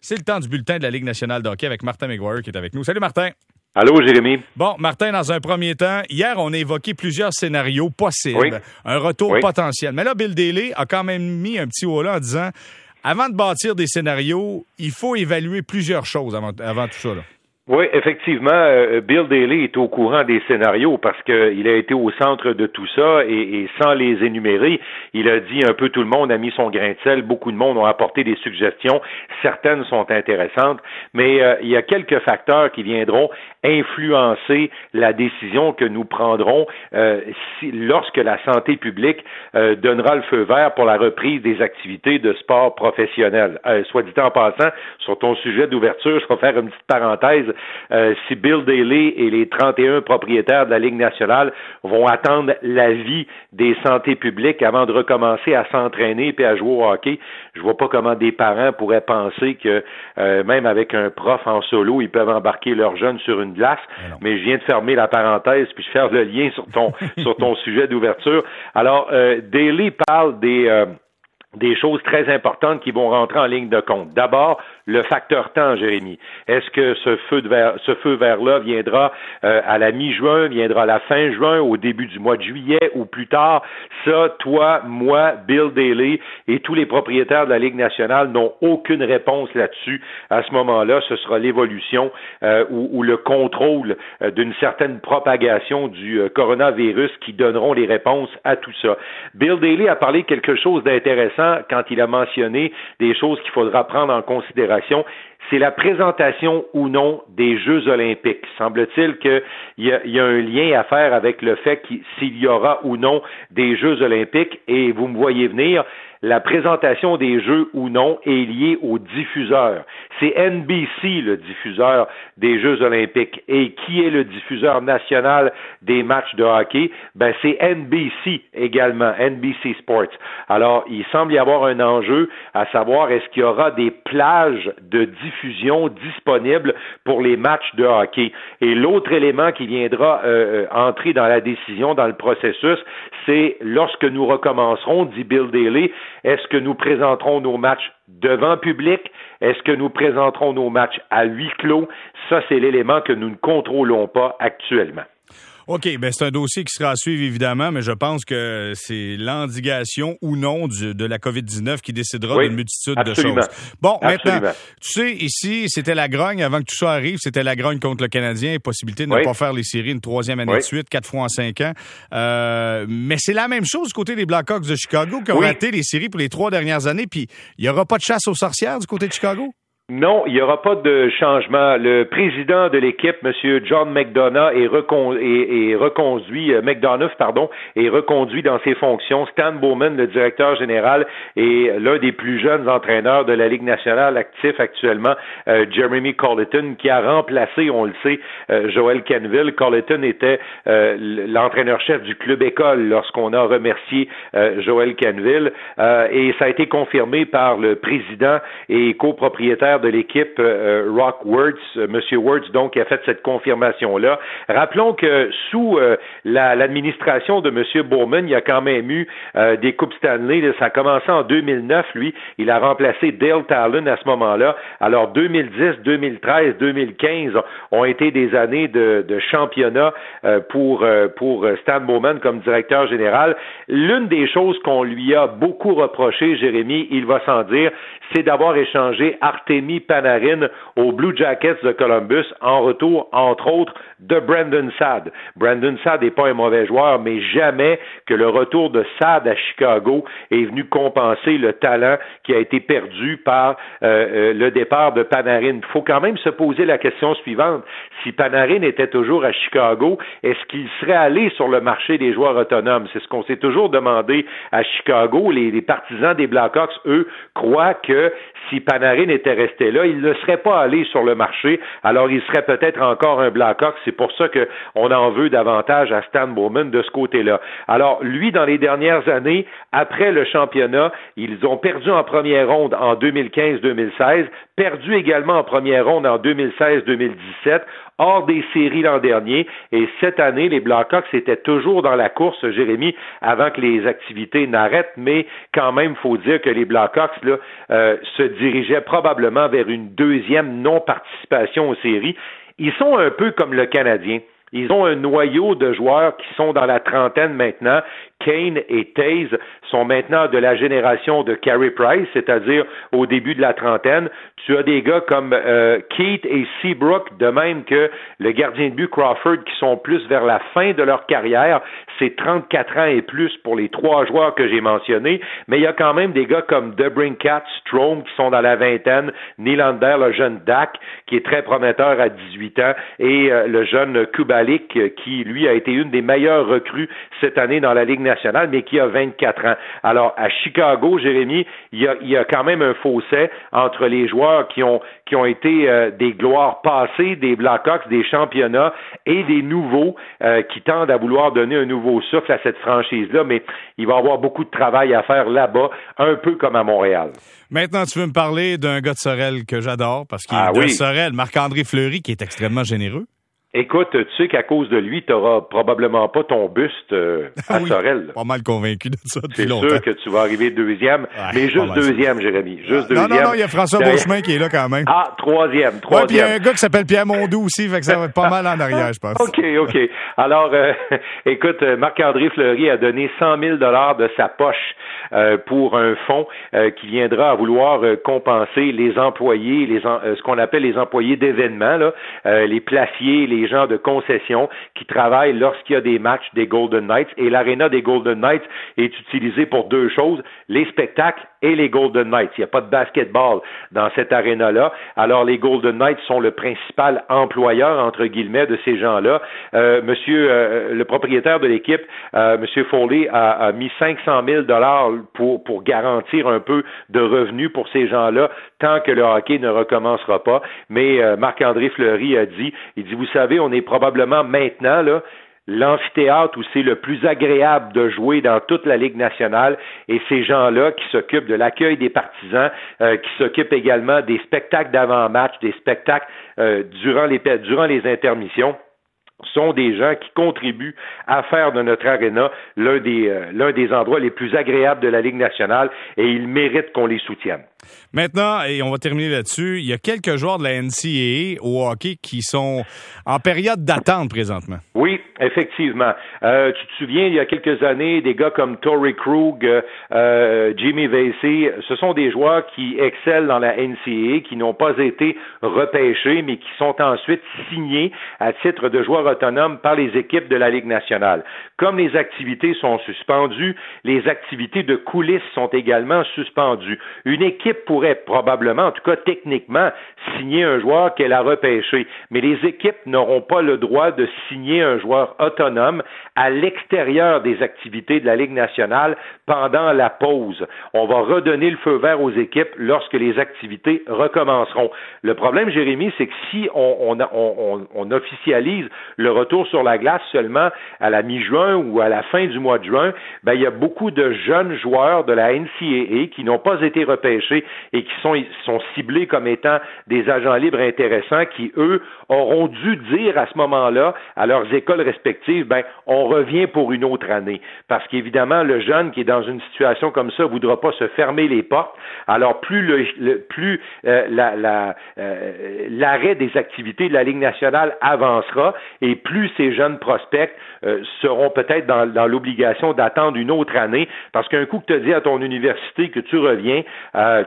C'est le temps du bulletin de la Ligue nationale de hockey avec Martin McGuire qui est avec nous. Salut Martin. Allô, Jérémy. Bon, Martin, dans un premier temps, hier, on a évoqué plusieurs scénarios possibles, un retour potentiel. Mais là, Bill Daly a quand même mis un petit haut là en disant, avant de bâtir des scénarios, il faut évaluer plusieurs choses avant, avant tout ça. Là. Oui, effectivement, euh, Bill Daly est au courant des scénarios parce qu'il a été au centre de tout ça et, sans les énumérer, il a dit un peu tout le monde a mis son grain de sel, beaucoup de monde ont apporté des suggestions, certaines sont intéressantes, mais euh, il y a quelques facteurs qui viendront influencer la décision que nous prendrons euh, lorsque la santé publique donnera le feu vert pour la reprise des activités de sport professionnel. soit dit en passant, sur ton sujet d'ouverture, je vais faire une petite parenthèse euh, si Bill Daly et les 31 propriétaires de la Ligue nationale vont attendre l'avis des santé publiques avant de recommencer à s'entraîner et à jouer au hockey, je vois pas comment des parents pourraient penser que euh, même avec un prof en solo, ils peuvent embarquer leurs jeunes sur une glace. Mais, je viens de fermer la parenthèse puis faire le lien sur ton sur ton sujet d'ouverture. Alors, euh, Daly parle des des choses très importantes qui vont rentrer en ligne de compte. D'abord, le facteur temps, Jérémy. Est-ce que ce feu de vert, ce feu vert-là viendra euh, à la mi-juin, viendra à la fin juin, au début du mois de juillet ou plus tard? Ça, toi, moi, Bill Daly et tous les propriétaires de la Ligue nationale n'ont aucune réponse là-dessus. À ce moment-là, ce sera l'évolution euh, ou, le contrôle euh, d'une certaine propagation du coronavirus qui donneront les réponses à tout ça. Bill Daly a parlé quelque chose d'intéressant quand il a mentionné des choses qu'il faudra prendre en considération c'est la présentation ou non des Jeux olympiques. Semble-t-il qu'il y, y, a un lien à faire avec le fait s'il y aura ou non des Jeux olympiques, et vous me voyez venir, la présentation des jeux ou non est liée au diffuseur. C'est NBC le diffuseur des Jeux olympiques. Et qui est le diffuseur national des matchs de hockey? Ben, c'est NBC également, NBC Sports. Alors, il semble y avoir un enjeu à savoir est-ce qu'il y aura des plages de diffusion disponibles pour les matchs de hockey. Et l'autre élément qui viendra euh, euh, entrer dans la décision, dans le processus, c'est lorsque nous recommencerons, dit Bill Daly, est-ce que nous présenterons nos matchs devant public? Est-ce que nous présenterons nos matchs à huis clos? Ça, c'est l'élément que nous ne contrôlons pas actuellement. OK, ben c'est un dossier qui sera à suivre évidemment, mais je pense que c'est l'endiguation ou non de la COVID-19 qui décidera d'une multitude de choses. Bon, maintenant, tu sais, ici, c'était la grogne avant que tout ça arrive, c'était la grogne contre le Canadien, possibilité de ne pas faire les séries une troisième année de suite, quatre fois en cinq ans. Euh, mais c'est la même chose du côté des Blackhawks de Chicago qui ont raté les séries pour les trois dernières années, puis il n'y aura pas de chasse aux sorcières du côté de Chicago? Non, il n'y aura pas de changement. Le président de l'équipe, M. John McDonough, est, reconduit, euh, McDonough, pardon, est reconduit dans ses fonctions. Stan Bowman, le directeur général, est l'un des plus jeunes entraîneurs de la Ligue nationale actif actuellement, euh, Jeremy Colleton, qui a remplacé, on le sait, euh, Joel Kenville. Colleton était l'entraîneur-chef du club école lorsqu'on a remercié Joel Kenville, et ça a été confirmé par le président et copropriétaire de l'équipe euh, Rock Words, euh, Monsieur Words, donc, qui a fait cette confirmation-là. Rappelons que sous euh, l'administration de Monsieur Bowman, il y a quand même eu des coupes Stanley. Ça a commencé en 2009, lui. Il a remplacé Dale Talon à ce moment-là. Alors 2010, 2013, 2015 ont été des années de, de championnat pour pour Stan Bowman comme directeur général. L'une des choses qu'on lui a beaucoup reproché, Jérémy, il va s'en dire, c'est d'avoir échangé Panarin aux Blue Jackets de Columbus en retour, entre autres, de Brandon Saad. Brandon Saad n'est pas un mauvais joueur, mais jamais que le retour de Saad à Chicago est venu compenser le talent qui a été perdu par euh, euh, le départ de Panarin. Il faut quand même se poser la question suivante. Si Panarin était toujours à Chicago, est-ce qu'il serait allé sur le marché des joueurs autonomes? C'est ce qu'on s'est toujours demandé à Chicago. Les, les partisans des Blackhawks, eux, croient que si Panarin était resté il ne serait pas allé sur le marché. Alors, il serait peut-être encore un Blackhawk. C'est pour ça qu'on en veut davantage à Stan Bowman de ce côté-là. Alors, lui, dans les dernières années, après le championnat, ils ont perdu en première ronde en 2015-2016, perdu également en première ronde en 2016-2017, hors des séries l'an dernier. Et cette année, les Blackhawks étaient toujours dans la course, Jérémy, avant que les activités n'arrêtent. Mais quand même, faut dire que les Blackhawks là, euh, se dirigeaient probablement vers une deuxième non-participation aux séries. Ils sont un peu comme le Canadien. Ils ont un noyau de joueurs qui sont dans la trentaine maintenant. Kane et Taze sont maintenant de la génération de Carey Price, c'est-à-dire au début de la trentaine. Tu as des gars comme euh, Keith et Seabrook, de même que le gardien de but Crawford, qui sont plus vers la fin de leur carrière. C'est 34 ans et plus pour les trois joueurs que j'ai mentionnés. Mais il y a quand même des gars comme Debrincat, Strom, qui sont dans la vingtaine, Nylander, le jeune Dak, qui est très prometteur à 18 ans, et euh, le jeune Kubalik, qui, lui, a été une des meilleures recrues cette année dans la Ligue nationale, mais qui a 24 ans. Alors, à Chicago, Jérémy, il y a, il y a quand même un fossé entre les joueurs qui ont, qui ont été euh, des gloires passées des Blackhawks, des championnats et des nouveaux euh, qui tendent à vouloir donner un nouveau souffle à cette franchise-là, mais il va y avoir beaucoup de travail à faire là-bas, un peu comme à Montréal. Maintenant, tu veux me parler d'un gars de Sorel que j'adore, parce qu'il est ah de Sorel, Marc-André Fleury, qui est extrêmement généreux. Écoute, tu sais qu'à cause de lui, tu n'auras probablement pas ton buste euh, à oui, Sorel. Pas mal convaincu de ça depuis longtemps. C'est sûr que tu vas arriver deuxième, mais juste deuxième, Jérémy. Juste deuxième. Non, non, non, il y a François Beauchemin qui est là quand même. Ah, troisième, troisième. Ouais, puis il y a un gars qui s'appelle Pierre Mondou aussi, fait que ça va être pas mal en arrière, je pense. OK, OK. Alors, euh, écoute, Marc-André Fleury a donné 100 000 de sa poche euh, pour un fonds euh, qui viendra à vouloir euh, compenser les employés, les ce qu'on appelle les employés d'événements, les placiers, les gens de concession qui travaillent lorsqu'il y a des matchs des Golden Knights. Et l'aréna des Golden Knights est utilisée pour deux choses, les spectacles et les Golden Knights. Il n'y a pas de basketball dans cette aréna-là. Alors les Golden Knights sont le principal employeur, entre guillemets, de ces gens-là. monsieur, le propriétaire de l'équipe, monsieur Foley, a, a mis 500 000 dollars pour, pour garantir un peu de revenus pour ces gens-là tant que le hockey ne recommencera pas. Mais euh, Marc-André Fleury a dit, il dit, vous savez, on est probablement maintenant là l'amphithéâtre où c'est le plus agréable de jouer dans toute la Ligue nationale et ces gens-là qui s'occupent de l'accueil des partisans, euh, qui s'occupent également des spectacles d'avant-match, des spectacles euh, durant, les, durant les intermissions sont des gens qui contribuent à faire de notre aréna l'un des, euh, l'un des endroits les plus agréables de la Ligue nationale et ils méritent qu'on les soutienne. Maintenant, et on va terminer là-dessus, il y a quelques joueurs de la NCAA au hockey qui sont en période d'attente présentement. Oui, effectivement. Euh, tu te souviens, il y a quelques années, des gars comme Tory Krug, euh, Jimmy Vasey, ce sont des joueurs qui excellent dans la NCAA, qui n'ont pas été repêchés, mais qui sont ensuite signés à titre de joueurs autonomes par les équipes de la Ligue nationale. Comme les activités sont suspendues, les activités de coulisses sont également suspendues. Une équipe pourrait probablement, en tout cas techniquement, signer un joueur qu'elle a repêché, mais les équipes n'auront pas le droit de signer un joueur autonome à l'extérieur des activités de la Ligue nationale pendant la pause. On va redonner le feu vert aux équipes lorsque les activités recommenceront. Le problème, Jérémy, c'est que si on, officialise le retour sur la glace seulement à la mi-juin ou à la fin du mois de juin, ben, il y a beaucoup de jeunes joueurs de la NCAA qui n'ont pas été repêchés et qui sont, sont ciblés comme étant des agents libres intéressants qui, eux, auront dû dire à ce moment-là à leurs écoles respectives, ben, on revient pour une autre année. Parce qu'évidemment, le jeune qui est dans une situation comme ça voudra pas se fermer les portes. Alors, plus le, plus euh, la, euh, l'arrêt des activités de la Ligue nationale avancera et plus ces jeunes prospects euh, seront peut-être dans, dans l'obligation d'attendre une autre année. Parce qu'un coup que tu dis à ton université que tu reviens,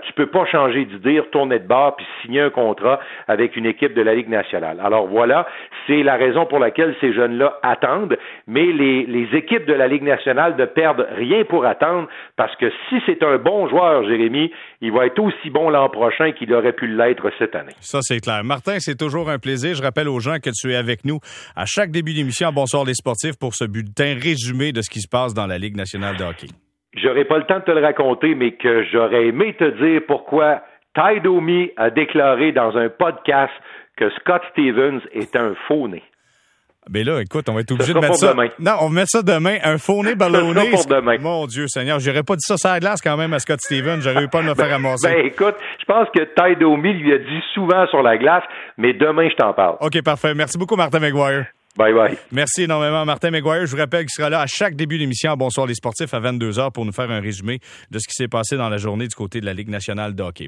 tu peux pas changer d'idée, retourner de bord puis signer un contrat avec une équipe de la Ligue nationale. Alors voilà, c'est la raison pour laquelle ces jeunes-là attendent, mais les, équipes de la Ligue nationale ne perdent rien pour attendre parce que si c'est un bon joueur, Jérémy, il va être aussi bon l'an prochain qu'il aurait pu l'être cette année. Ça, c'est clair. Martin, c'est toujours un plaisir. Je rappelle aux gens que tu es avec nous à chaque début d'émission Bonsoir les sportifs pour ce bulletin résumé de ce qui se passe dans la Ligue nationale de hockey. J'aurais pas le temps de te le raconter, mais que j'aurais aimé te dire pourquoi Ty Domi a déclaré dans un podcast que Scott Stevens est un faux nez. Ben là, écoute, on va être obligé de mettre ça. Demain. Non, on mettre ça demain. Un faux nez ballonné. pour demain. Mon Dieu Seigneur, j'aurais pas dit ça sur la glace quand même à Scott Stevens. J'aurais eu pas de me faire ben, ramasser. Ben écoute, je pense que Ty Domi lui a dit souvent sur la glace, mais demain je t'en parle. OK, parfait. Merci beaucoup, Martin McGuire. Bye bye. Merci énormément, Martin McGuire. Je vous rappelle qu'il sera là à chaque début d'émission Bonsoir les sportifs à 22h pour nous faire un résumé de ce qui s'est passé dans la journée du côté de la Ligue nationale de hockey.